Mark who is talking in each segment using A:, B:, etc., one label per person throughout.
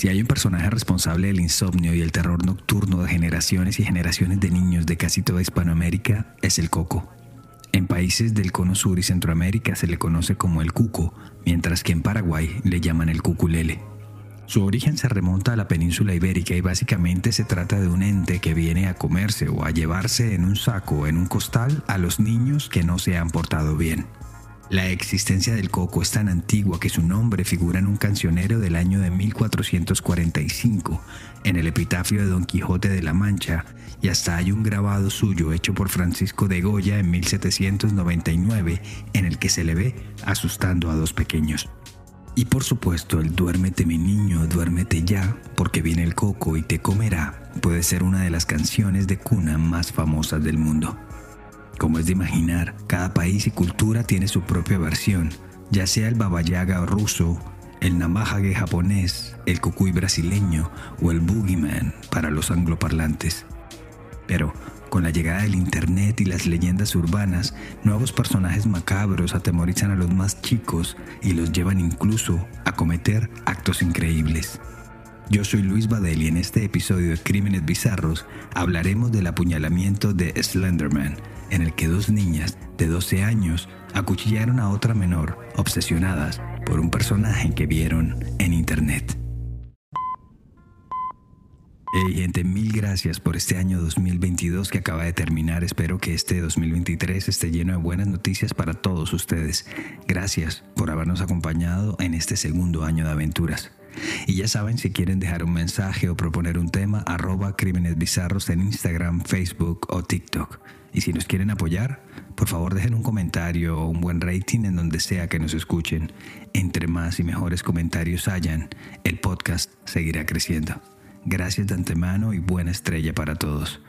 A: Si hay un personaje responsable del insomnio y el terror nocturno de generaciones y generaciones de niños de casi toda Hispanoamérica, es el coco. En países del cono sur y Centroamérica se le conoce como el cuco, mientras que en Paraguay le llaman el cuculele. Su origen se remonta a la península ibérica y básicamente se trata de un ente que viene a comerse o a llevarse en un saco o en un costal a los niños que no se han portado bien. La existencia del coco es tan antigua que su nombre figura en un cancionero del año de 1445, en el epitafio de Don Quijote de la Mancha, y hasta hay un grabado suyo hecho por Francisco de Goya en 1799, en el que se le ve asustando a dos pequeños. Y por supuesto el duérmete mi niño, duérmete ya, porque viene el coco y te comerá, puede ser una de las canciones de cuna más famosas del mundo. Como es de imaginar, cada país y cultura tiene su propia versión, ya sea el babayaga ruso, el namahage japonés, el cucuy brasileño o el boogeyman para los angloparlantes. Pero con la llegada del Internet y las leyendas urbanas, nuevos personajes macabros atemorizan a los más chicos y los llevan incluso a cometer actos increíbles. Yo soy Luis Badel y en este episodio de Crímenes Bizarros hablaremos del apuñalamiento de Slenderman, en el que dos niñas de 12 años acuchillaron a otra menor, obsesionadas por un personaje que vieron en internet. Hey gente, mil gracias por este año 2022 que acaba de terminar. Espero que este 2023 esté lleno de buenas noticias para todos ustedes. Gracias por habernos acompañado en este segundo año de aventuras. Y ya saben, si quieren dejar un mensaje o proponer un tema, arroba crímenes bizarros en Instagram, Facebook o TikTok. Y si nos quieren apoyar, por favor dejen un comentario o un buen rating en donde sea que nos escuchen. Entre más y mejores comentarios hayan, el podcast seguirá creciendo. Gracias de antemano y buena estrella para todos.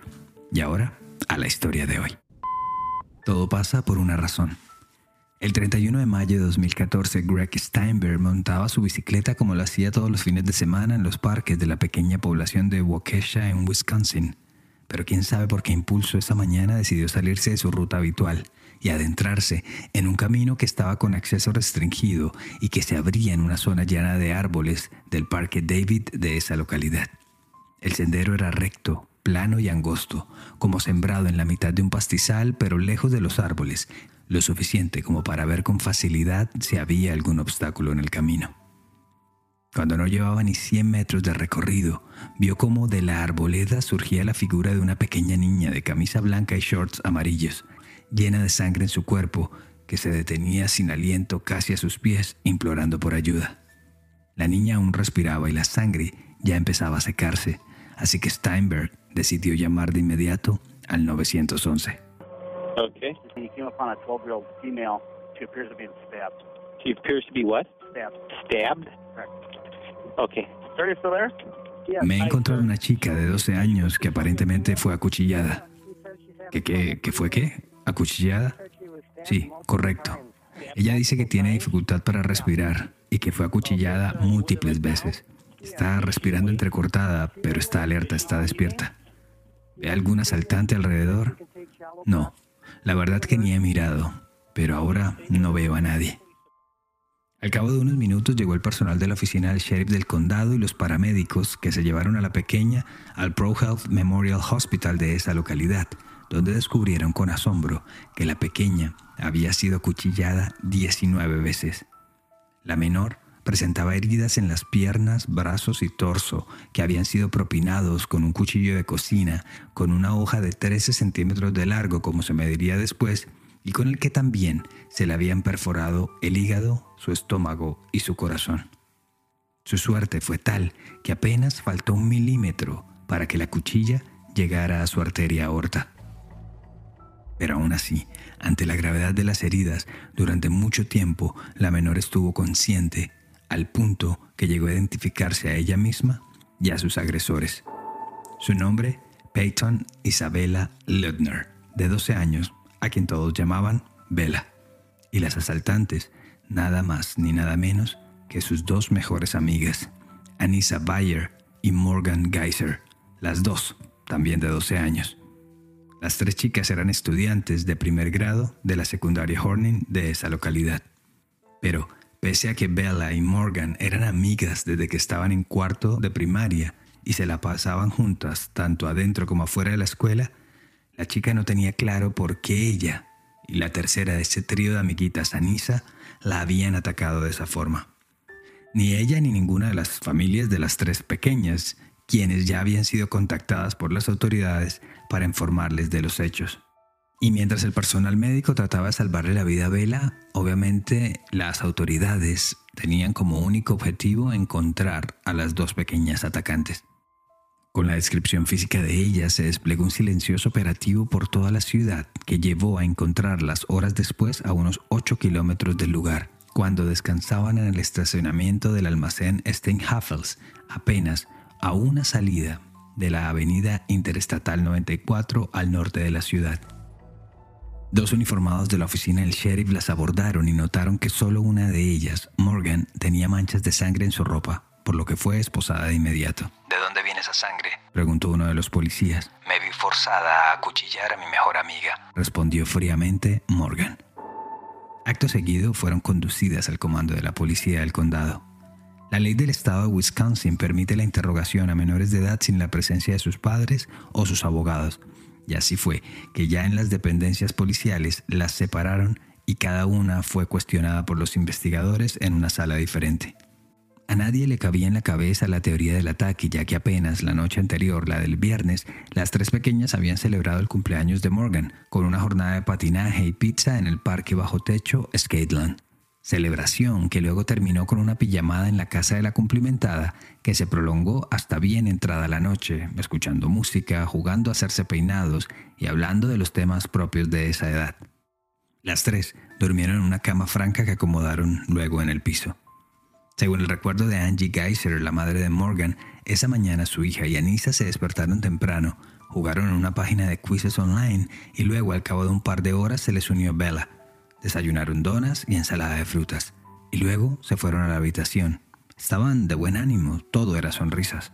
A: Y ahora, a la historia de hoy. Todo pasa por una razón. El 31 de mayo de 2014, Greg Steinberg montaba su bicicleta como lo hacía todos los fines de semana en los parques de la pequeña población de Waukesha en Wisconsin pero quién sabe por qué impulso esa mañana decidió salirse de su ruta habitual y adentrarse en un camino que estaba con acceso restringido y que se abría en una zona llena de árboles del Parque David de esa localidad. El sendero era recto, plano y angosto, como sembrado en la mitad de un pastizal, pero lejos de los árboles, lo suficiente como para ver con facilidad si había algún obstáculo en el camino. Cuando no llevaba ni 100 metros de recorrido, vio cómo de la arboleda surgía la figura de una pequeña niña de camisa blanca y shorts amarillos, llena de sangre en su cuerpo, que se detenía sin aliento casi a sus pies, implorando por ayuda. La niña aún respiraba y la sangre ya empezaba a secarse, así que Steinberg decidió llamar de inmediato al 911.
B: Okay.
C: And came upon a 12-year-old female. She appears to be stabbed.
B: She appears to be what?
C: Stabbed.
B: Stabbed?
C: Correct.
B: Okay.
C: Sir, you still there?
A: Me he encontrado una chica de 12 años que aparentemente fue acuchillada. ¿Qué, qué, qué fue qué? ¿Acuchillada? Sí, correcto. Ella dice que tiene dificultad para respirar y que fue acuchillada múltiples veces. Está respirando entrecortada, pero está alerta, está despierta. ¿Ve algún asaltante alrededor? No, la verdad que ni he mirado, pero ahora no veo a nadie. Al cabo de unos minutos llegó el personal de la oficina del sheriff del condado y los paramédicos que se llevaron a la pequeña al Pro Health Memorial Hospital de esa localidad, donde descubrieron con asombro que la pequeña había sido acuchillada 19 veces. La menor presentaba heridas en las piernas, brazos y torso que habían sido propinados con un cuchillo de cocina con una hoja de 13 centímetros de largo, como se mediría después, y con el que también se le habían perforado el hígado, su estómago y su corazón. Su suerte fue tal que apenas faltó un milímetro para que la cuchilla llegara a su arteria aorta. Pero aún así, ante la gravedad de las heridas, durante mucho tiempo la menor estuvo consciente, al punto que llegó a identificarse a ella misma y a sus agresores. Su nombre, Peyton Isabella Ludner, de 12 años, a quien todos llamaban Bella, y las asaltantes, nada más ni nada menos que sus dos mejores amigas, Anissa Bayer y Morgan Geyser, las dos, también de 12 años. Las tres chicas eran estudiantes de primer grado de la secundaria Horning de esa localidad. Pero Pese a que Bella y Morgan eran amigas desde que estaban en cuarto de primaria y se la pasaban juntas tanto adentro como afuera de la escuela, la chica no tenía claro por qué ella y la tercera de ese trío de amiguitas, Anisa, la habían atacado de esa forma. Ni ella ni ninguna de las familias de las tres pequeñas, quienes ya habían sido contactadas por las autoridades para informarles de los hechos. Y mientras el personal médico trataba de salvarle la vida a Vela, obviamente las autoridades tenían como único objetivo encontrar a las dos pequeñas atacantes. Con la descripción física de ellas se desplegó un silencioso operativo por toda la ciudad que llevó a encontrarlas horas después a unos 8 kilómetros del lugar, cuando descansaban en el estacionamiento del almacén Steinhafels, apenas a una salida de la avenida Interestatal 94 al norte de la ciudad. Dos uniformados de la oficina del sheriff las abordaron y notaron que solo una de ellas, Morgan, tenía manchas de sangre en su ropa, por lo que fue esposada de inmediato.
D: ¿De dónde viene esa sangre?
A: preguntó uno de los policías.
D: Me vi forzada a acuchillar a mi mejor amiga,
A: respondió fríamente Morgan. Acto seguido fueron conducidas al comando de la policía del condado. La ley del estado de Wisconsin permite la interrogación a menores de edad sin la presencia de sus padres o sus abogados, y así fue que ya en las dependencias policiales las separaron y cada una fue cuestionada por los investigadores en una sala diferente. A nadie le cabía en la cabeza la teoría del ataque, ya que apenas la noche anterior, la del viernes, las tres pequeñas habían celebrado el cumpleaños de Morgan con una jornada de patinaje y pizza en el parque bajo techo Skateland. Celebración que luego terminó con una pijamada en la casa de la cumplimentada que se prolongó hasta bien entrada la noche, escuchando música, jugando a hacerse peinados y hablando de los temas propios de esa edad. Las tres durmieron en una cama franca que acomodaron luego en el piso. Según el recuerdo de Angie Geiser, la madre de Morgan, esa mañana su hija y Anissa se despertaron temprano, jugaron en una página de quizzes online y luego al cabo de un par de horas se les unió Bella Desayunaron donas y ensalada de frutas, y luego se fueron a la habitación. Estaban de buen ánimo, todo era sonrisas.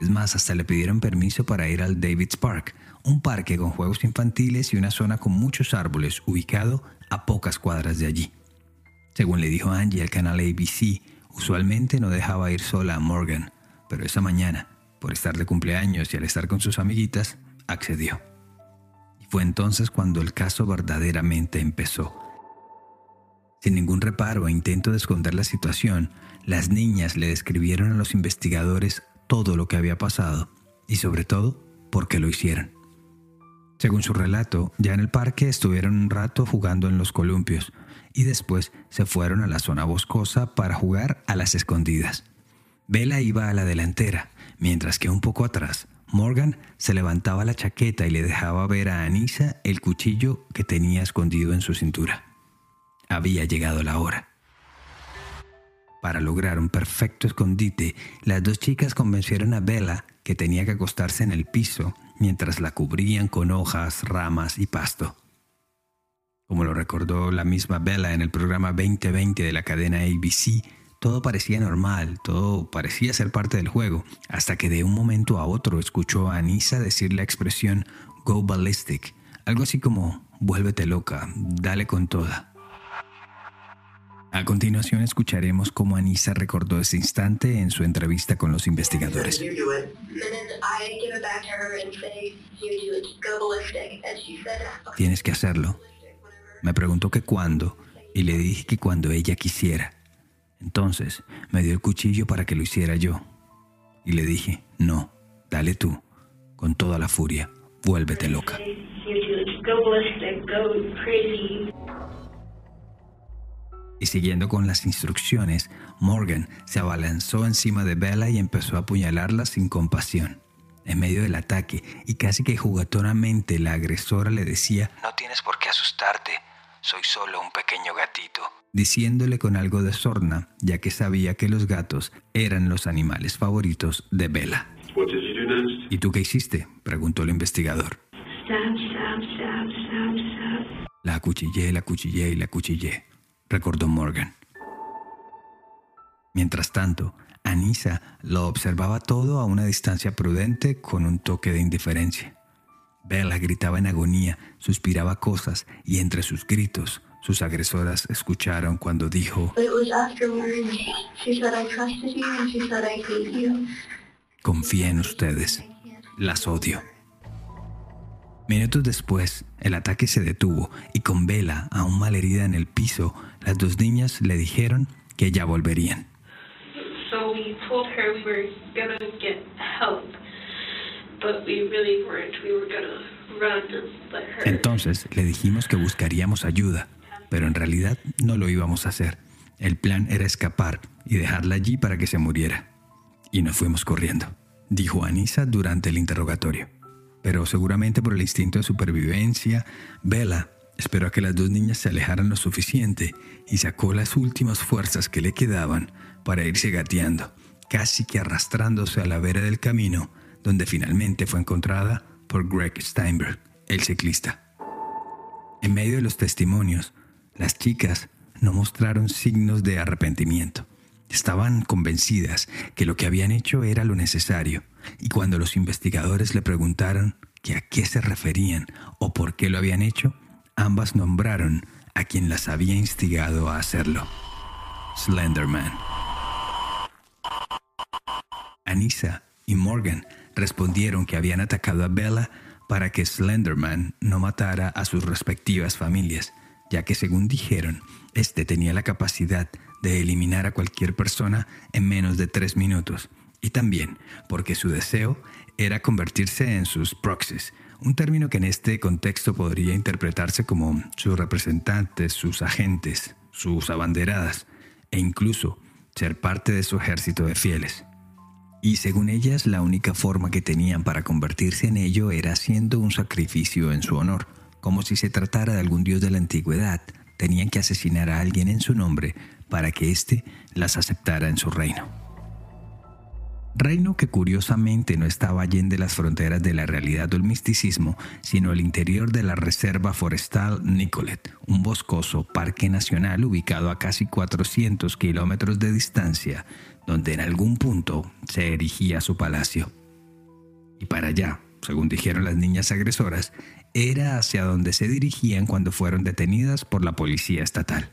A: Es más, hasta le pidieron permiso para ir al David's Park, un parque con juegos infantiles y una zona con muchos árboles ubicado a pocas cuadras de allí. Según le dijo Angie al canal ABC, usualmente no dejaba ir sola a Morgan, pero esa mañana, por estar de cumpleaños y al estar con sus amiguitas, accedió. Fue entonces cuando el caso verdaderamente empezó. Sin ningún reparo e intento de esconder la situación, las niñas le describieron a los investigadores todo lo que había pasado y sobre todo por qué lo hicieron. Según su relato, ya en el parque estuvieron un rato jugando en los columpios y después se fueron a la zona boscosa para jugar a las escondidas. Bella iba a la delantera, mientras que un poco atrás Morgan se levantaba la chaqueta y le dejaba ver a Anisa el cuchillo que tenía escondido en su cintura. Había llegado la hora. Para lograr un perfecto escondite, las dos chicas convencieron a Bella que tenía que acostarse en el piso mientras la cubrían con hojas, ramas y pasto. Como lo recordó la misma Bella en el programa 2020 de la cadena ABC, todo parecía normal, todo parecía ser parte del juego, hasta que de un momento a otro escuchó a Anisa decir la expresión go ballistic, algo así como vuélvete loca, dale con toda. A continuación escucharemos cómo Anisa recordó ese instante en su entrevista con los investigadores. Tienes que hacerlo. Me preguntó que cuándo y le dije que cuando ella quisiera. Entonces me dio el cuchillo para que lo hiciera yo. Y le dije, no, dale tú, con toda la furia, vuélvete loca. Y siguiendo con las instrucciones, Morgan se abalanzó encima de Bella y empezó a apuñalarla sin compasión. En medio del ataque, y casi que jugatoramente la agresora le decía,
D: No tienes por qué asustarte, soy solo un pequeño gatito
A: diciéndole con algo de sorna, ya que sabía que los gatos eran los animales favoritos de Bella. ¿Y tú qué hiciste? preguntó el investigador. La acuchillé, la acuchillé y la acuchillé, recordó Morgan. Mientras tanto, Anisa lo observaba todo a una distancia prudente con un toque de indiferencia. Bella gritaba en agonía, suspiraba cosas y entre sus gritos sus agresoras escucharon cuando dijo, confía en ustedes, las odio. Minutos después, el ataque se detuvo y con Bella aún malherida en el piso, las dos niñas le dijeron que ya volverían. Entonces le dijimos que buscaríamos ayuda, pero en realidad no lo íbamos a hacer. El plan era escapar y dejarla allí para que se muriera. Y nos fuimos corriendo, dijo Anisa durante el interrogatorio. Pero seguramente por el instinto de supervivencia, Bella esperó a que las dos niñas se alejaran lo suficiente y sacó las últimas fuerzas que le quedaban para irse gateando, casi que arrastrándose a la vera del camino, donde finalmente fue encontrada por Greg Steinberg, el ciclista. En medio de los testimonios, las chicas no mostraron signos de arrepentimiento. Estaban convencidas que lo que habían hecho era lo necesario, y cuando los investigadores le preguntaron que a qué se referían o por qué lo habían hecho, ambas nombraron a quien las había instigado a hacerlo. Slenderman. Anissa y Morgan respondieron que habían atacado a Bella para que Slenderman no matara a sus respectivas familias, ya que según dijeron, este tenía la capacidad de eliminar a cualquier persona en menos de tres minutos, y también porque su deseo era convertirse en sus proxies, un término que en este contexto podría interpretarse como sus representantes, sus agentes, sus abanderadas, e incluso ser parte de su ejército de fieles. Y según ellas, la única forma que tenían para convertirse en ello era haciendo un sacrificio en su honor, como si se tratara de algún dios de la antigüedad. Tenían que asesinar a alguien en su nombre para que éste las aceptara en su reino. Reino que curiosamente no estaba allende las fronteras de la realidad o el misticismo, sino el interior de la Reserva Forestal Nicolet, un boscoso parque nacional ubicado a casi 400 kilómetros de distancia, donde en algún punto se erigía su palacio. Y para allá, según dijeron las niñas agresoras, era hacia donde se dirigían cuando fueron detenidas por la policía estatal.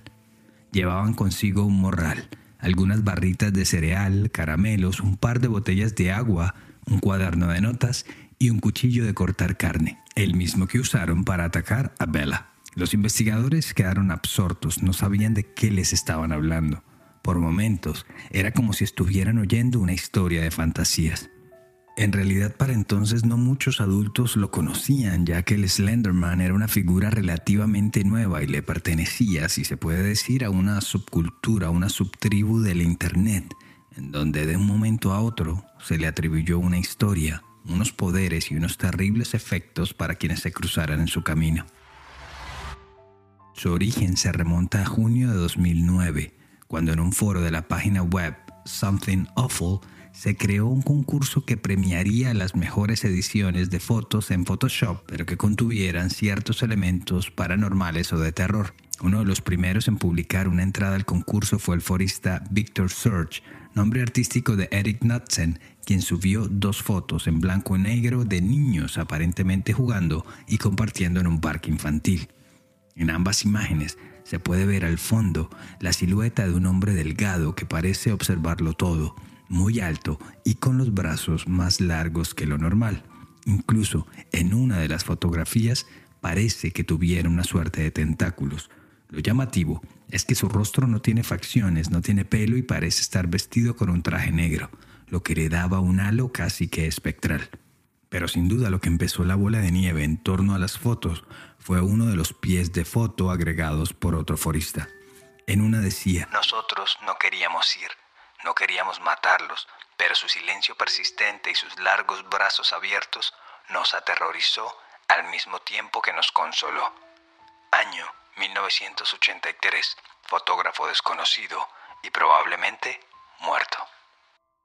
A: Llevaban consigo un morral, algunas barritas de cereal, caramelos, un par de botellas de agua, un cuaderno de notas y un cuchillo de cortar carne, el mismo que usaron para atacar a Bella. Los investigadores quedaron absortos, no sabían de qué les estaban hablando. Por momentos, era como si estuvieran oyendo una historia de fantasías. En realidad para entonces no muchos adultos lo conocían, ya que el Slenderman era una figura relativamente nueva y le pertenecía, si se puede decir, a una subcultura, una subtribu del Internet, en donde de un momento a otro se le atribuyó una historia, unos poderes y unos terribles efectos para quienes se cruzaran en su camino. Su origen se remonta a junio de 2009, cuando en un foro de la página web Something Awful se creó un concurso que premiaría las mejores ediciones de fotos en Photoshop, pero que contuvieran ciertos elementos paranormales o de terror. Uno de los primeros en publicar una entrada al concurso fue el forista Victor Surge, nombre artístico de Eric Knudsen, quien subió dos fotos en blanco y negro de niños aparentemente jugando y compartiendo en un parque infantil. En ambas imágenes se puede ver al fondo la silueta de un hombre delgado que parece observarlo todo, muy alto y con los brazos más largos que lo normal. Incluso en una de las fotografías parece que tuviera una suerte de tentáculos. Lo llamativo es que su rostro no tiene facciones, no tiene pelo y parece estar vestido con un traje negro, lo que le daba un halo casi que espectral. Pero sin duda lo que empezó la bola de nieve en torno a las fotos fue uno de los pies de foto agregados por otro forista. En una decía,
D: Nosotros no queríamos ir, no queríamos matarlos, pero su silencio persistente y sus largos brazos abiertos nos aterrorizó al mismo tiempo que nos consoló. Año 1983, fotógrafo desconocido y probablemente muerto.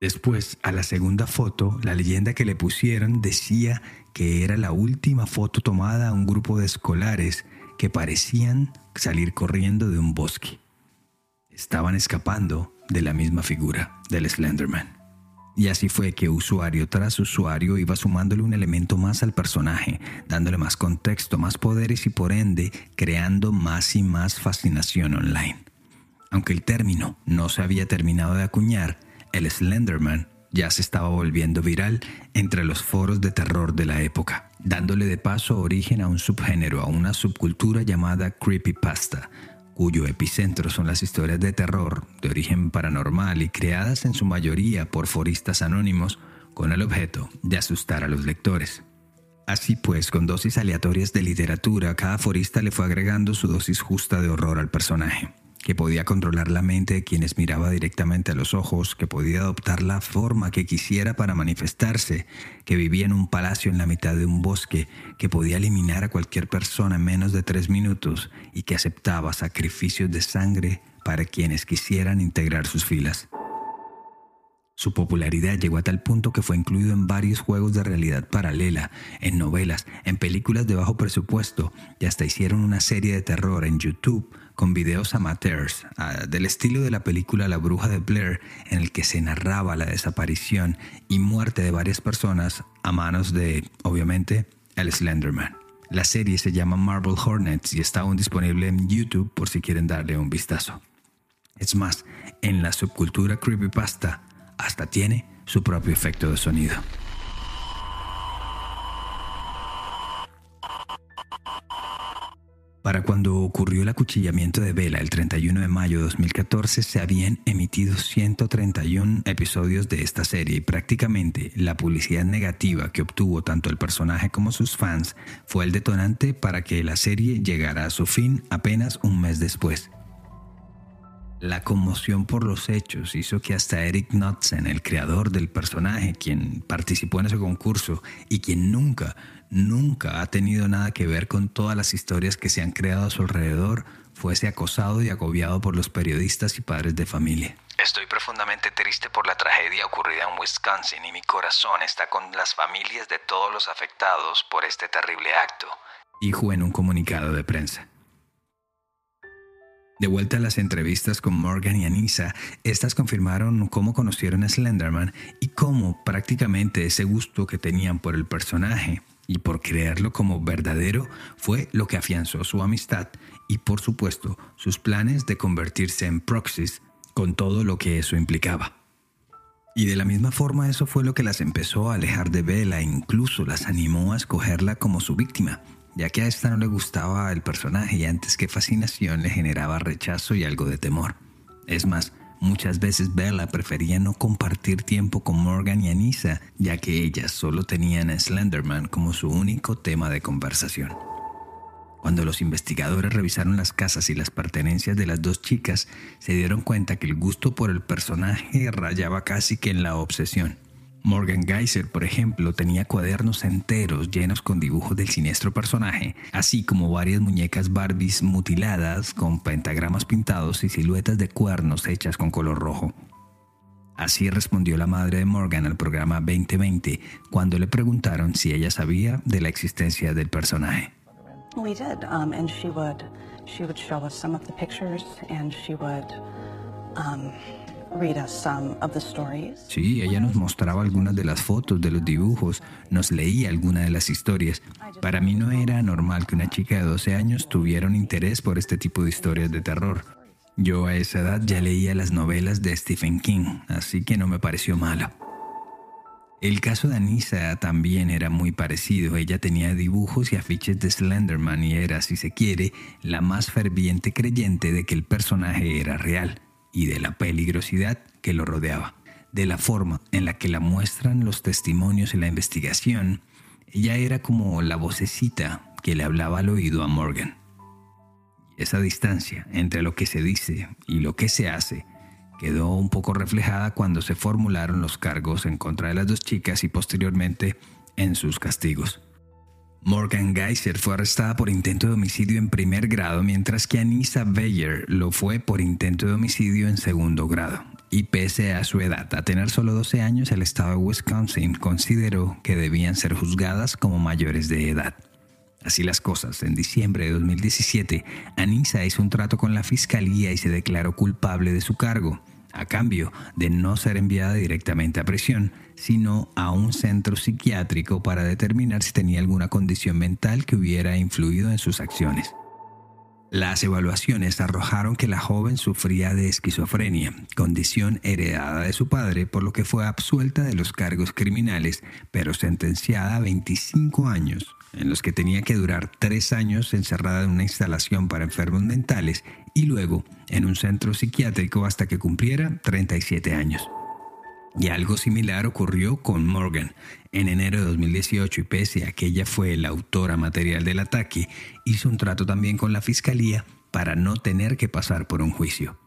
A: Después, a la segunda foto, la leyenda que le pusieron decía que era la última foto tomada a un grupo de escolares que parecían salir corriendo de un bosque. Estaban escapando de la misma figura del Slenderman. Y así fue que usuario tras usuario iba sumándole un elemento más al personaje, dándole más contexto, más poderes y por ende creando más y más fascinación online. Aunque el término no se había terminado de acuñar, el Slenderman ya se estaba volviendo viral entre los foros de terror de la época, dándole de paso origen a un subgénero, a una subcultura llamada creepypasta, cuyo epicentro son las historias de terror de origen paranormal y creadas en su mayoría por foristas anónimos con el objeto de asustar a los lectores. Así pues, con dosis aleatorias de literatura, cada forista le fue agregando su dosis justa de horror al personaje que podía controlar la mente de quienes miraba directamente a los ojos, que podía adoptar la forma que quisiera para manifestarse, que vivía en un palacio en la mitad de un bosque, que podía eliminar a cualquier persona en menos de tres minutos y que aceptaba sacrificios de sangre para quienes quisieran integrar sus filas. Su popularidad llegó a tal punto que fue incluido en varios juegos de realidad paralela, en novelas, en películas de bajo presupuesto y hasta hicieron una serie de terror en YouTube con videos amateurs ah, del estilo de la película La Bruja de Blair en el que se narraba la desaparición y muerte de varias personas a manos de, obviamente, el Slenderman. La serie se llama Marble Hornets y está aún disponible en YouTube por si quieren darle un vistazo. Es más, en la subcultura creepypasta, hasta tiene su propio efecto de sonido. Para cuando ocurrió el acuchillamiento de Vela el 31 de mayo de 2014 se habían emitido 131 episodios de esta serie y prácticamente la publicidad negativa que obtuvo tanto el personaje como sus fans fue el detonante para que la serie llegara a su fin apenas un mes después. La conmoción por los hechos hizo que hasta Eric Knudsen, el creador del personaje, quien participó en ese concurso y quien nunca, nunca ha tenido nada que ver con todas las historias que se han creado a su alrededor, fuese acosado y agobiado por los periodistas y padres de familia.
D: Estoy profundamente triste por la tragedia ocurrida en Wisconsin y mi corazón está con las familias de todos los afectados por este terrible acto.
A: Dijo en un comunicado de prensa. De vuelta a las entrevistas con Morgan y Anissa, estas confirmaron cómo conocieron a Slenderman y cómo prácticamente ese gusto que tenían por el personaje y por creerlo como verdadero fue lo que afianzó su amistad y por supuesto sus planes de convertirse en proxies con todo lo que eso implicaba. Y de la misma forma eso fue lo que las empezó a alejar de Bella e incluso las animó a escogerla como su víctima, ya que a esta no le gustaba el personaje y antes que fascinación le generaba rechazo y algo de temor. Es más, muchas veces Bella prefería no compartir tiempo con Morgan y Anissa, ya que ellas solo tenían a Slenderman como su único tema de conversación. Cuando los investigadores revisaron las casas y las pertenencias de las dos chicas, se dieron cuenta que el gusto por el personaje rayaba casi que en la obsesión. Morgan Geyser, por ejemplo, tenía cuadernos enteros llenos con dibujos del siniestro personaje, así como varias muñecas Barbies mutiladas con pentagramas pintados y siluetas de cuernos hechas con color rojo. Así respondió la madre de Morgan al programa 2020 cuando le preguntaron si ella sabía de la existencia del personaje.
E: We did, um, and she would, she would show us some of the pictures, and she would, um,
A: Sí, ella nos mostraba algunas de las fotos, de los dibujos, nos leía algunas de las historias. Para mí no era normal que una chica de 12 años tuviera un interés por este tipo de historias de terror. Yo a esa edad ya leía las novelas de Stephen King, así que no me pareció malo. El caso de Anissa también era muy parecido. Ella tenía dibujos y afiches de Slenderman y era, si se quiere, la más ferviente creyente de que el personaje era real y de la peligrosidad que lo rodeaba. De la forma en la que la muestran los testimonios en la investigación, ella era como la vocecita que le hablaba al oído a Morgan. esa distancia entre lo que se dice y lo que se hace quedó un poco reflejada cuando se formularon los cargos en contra de las dos chicas y posteriormente en sus castigos. Morgan Geyser fue arrestada por intento de homicidio en primer grado, mientras que Anissa Bayer lo fue por intento de homicidio en segundo grado. Y pese a su edad, a tener solo 12 años, el estado de Wisconsin consideró que debían ser juzgadas como mayores de edad. Así las cosas, en diciembre de 2017, Anissa hizo un trato con la fiscalía y se declaró culpable de su cargo. A cambio de no ser enviada directamente a prisión, sino a un centro psiquiátrico para determinar si tenía alguna condición mental que hubiera influido en sus acciones. Las evaluaciones arrojaron que la joven sufría de esquizofrenia, condición heredada de su padre, por lo que fue absuelta de los cargos criminales, pero sentenciada a 25 años, en los que tenía que durar tres años encerrada en una instalación para enfermos mentales y luego en un centro psiquiátrico hasta que cumpliera 37 años. Y algo similar ocurrió con Morgan. En enero de 2018, y pese a que ella fue la autora material del ataque, hizo un trato también con la fiscalía para no tener que pasar por un juicio.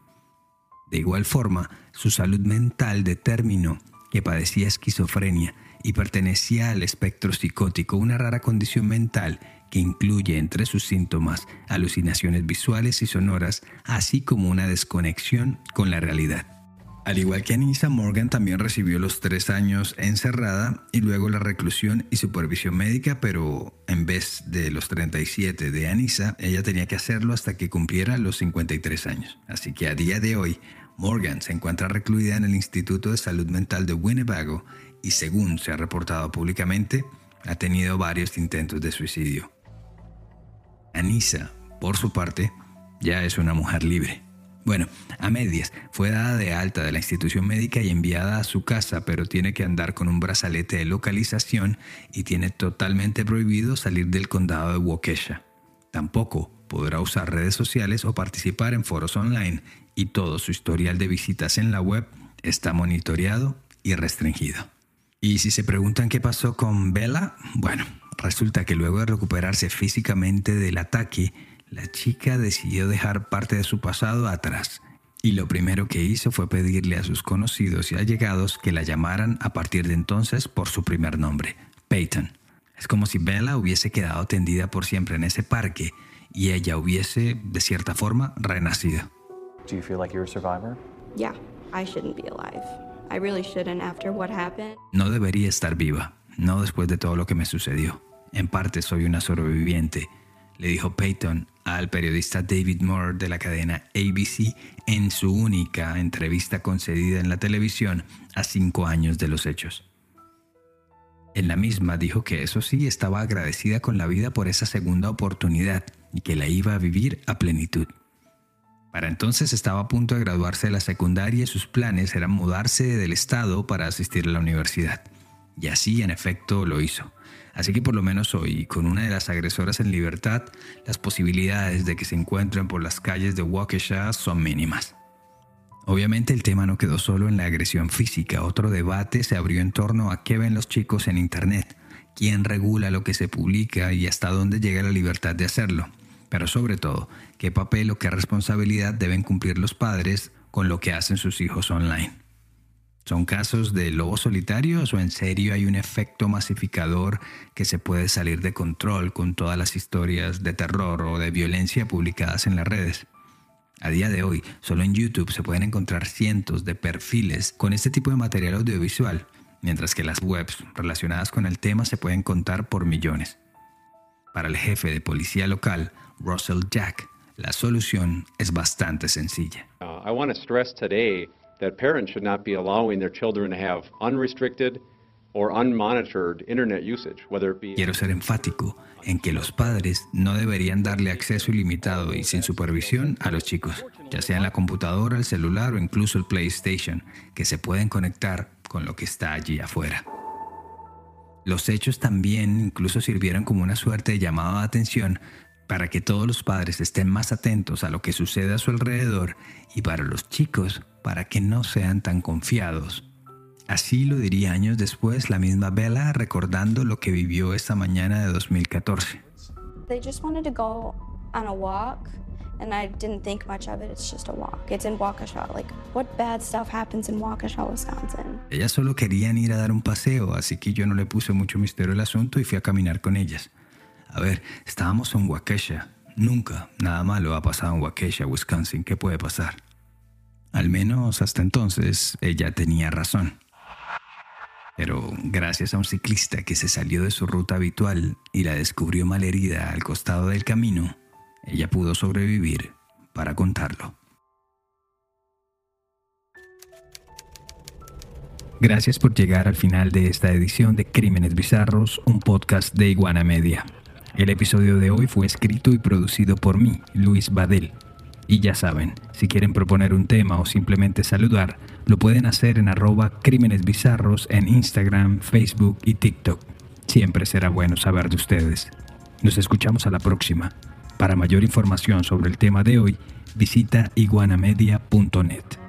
A: De igual forma, su salud mental determinó que padecía esquizofrenia y pertenecía al espectro psicótico, una rara condición mental que incluye entre sus síntomas alucinaciones visuales y sonoras, así como una desconexión con la realidad. Al igual que Anissa, Morgan también recibió los tres años encerrada y luego la reclusión y supervisión médica, pero en vez de los 37 de Anissa, ella tenía que hacerlo hasta que cumpliera los 53 años. Así que a día de hoy, Morgan se encuentra recluida en el Instituto de Salud Mental de Winnebago y según se ha reportado públicamente, ha tenido varios intentos de suicidio. Anissa, por su parte, ya es una mujer libre. Bueno, a medias, fue dada de alta de la institución médica y enviada a su casa, pero tiene que andar con un brazalete de localización y tiene totalmente prohibido salir del condado de Waukesha. Tampoco podrá usar redes sociales o participar en foros online y todo su historial de visitas en la web está monitoreado y restringido. Y si se preguntan qué pasó con Bella, bueno, resulta que luego de recuperarse físicamente del ataque, la chica decidió dejar parte de su pasado atrás y lo primero que hizo fue pedirle a sus conocidos y allegados que la llamaran a partir de entonces por su primer nombre, Peyton. Es como si Bella hubiese quedado tendida por siempre en ese parque y ella hubiese, de cierta forma, renacido.
F: Do you feel like you're a survivor?
G: Yeah, I shouldn't be alive. I really shouldn't after what happened.
A: No debería estar viva, no después de todo lo que me sucedió. En parte soy una sobreviviente le dijo Peyton al periodista David Moore de la cadena ABC en su única entrevista concedida en la televisión a cinco años de los hechos. En la misma dijo que eso sí estaba agradecida con la vida por esa segunda oportunidad y que la iba a vivir a plenitud. Para entonces estaba a punto de graduarse de la secundaria y sus planes eran mudarse del estado para asistir a la universidad. Y así en efecto lo hizo. Así que por lo menos hoy, con una de las agresoras en libertad, las posibilidades de que se encuentren por las calles de Waukesha son mínimas. Obviamente el tema no quedó solo en la agresión física, otro debate se abrió en torno a qué ven los chicos en Internet, quién regula lo que se publica y hasta dónde llega la libertad de hacerlo, pero sobre todo, qué papel o qué responsabilidad deben cumplir los padres con lo que hacen sus hijos online. ¿Son casos de lobos solitarios o en serio hay un efecto masificador que se puede salir de control con todas las historias de terror o de violencia publicadas en las redes? A día de hoy, solo en YouTube se pueden encontrar cientos de perfiles con este tipo de material audiovisual, mientras que las webs relacionadas con el tema se pueden contar por millones. Para el jefe de policía local, Russell Jack, la solución es bastante sencilla.
H: Uh, I want to stress today that parents should not be allowing their children to have unrestricted or unmonitored internet usage, whether it be
A: Quiero ser enfático en que los padres no deberían darle acceso ilimitado y sin supervisión a los chicos, ya sea en la computadora, el celular o incluso el PlayStation, que se pueden conectar con lo que está allí afuera. Los hechos también incluso sirvieron como una suerte de llamado de atención para que todos los padres estén más atentos a lo que sucede a su alrededor y para los chicos para que no sean tan confiados. Así lo diría años después la misma Bella recordando lo que vivió esa mañana de 2014.
G: They just wanted to go on a walk and I didn't think much of it. It's just a walk. It's in Waukesha. Like, what bad stuff happens in Waukesha, Wisconsin?
A: Ellas solo querían ir a dar un paseo, así que yo no le puse mucho misterio al asunto y fui a caminar con ellas. A ver, estábamos en Waukesha. Nunca nada malo ha pasado en Waukesha, Wisconsin. ¿Qué puede pasar? Al menos hasta entonces ella tenía razón. Pero gracias a un ciclista que se salió de su ruta habitual y la descubrió malherida al costado del camino, ella pudo sobrevivir para contarlo. Gracias por llegar al final de esta edición de Crímenes Bizarros, un podcast de Iguana Media. El episodio de hoy fue escrito y producido por mí, Luis Badel. Y ya saben, si quieren proponer un tema o simplemente saludar, lo pueden hacer en arroba Crímenes Bizarros en Instagram, Facebook y TikTok. Siempre será bueno saber de ustedes. Nos escuchamos a la próxima. Para mayor información sobre el tema de hoy, visita iguanamedia.net.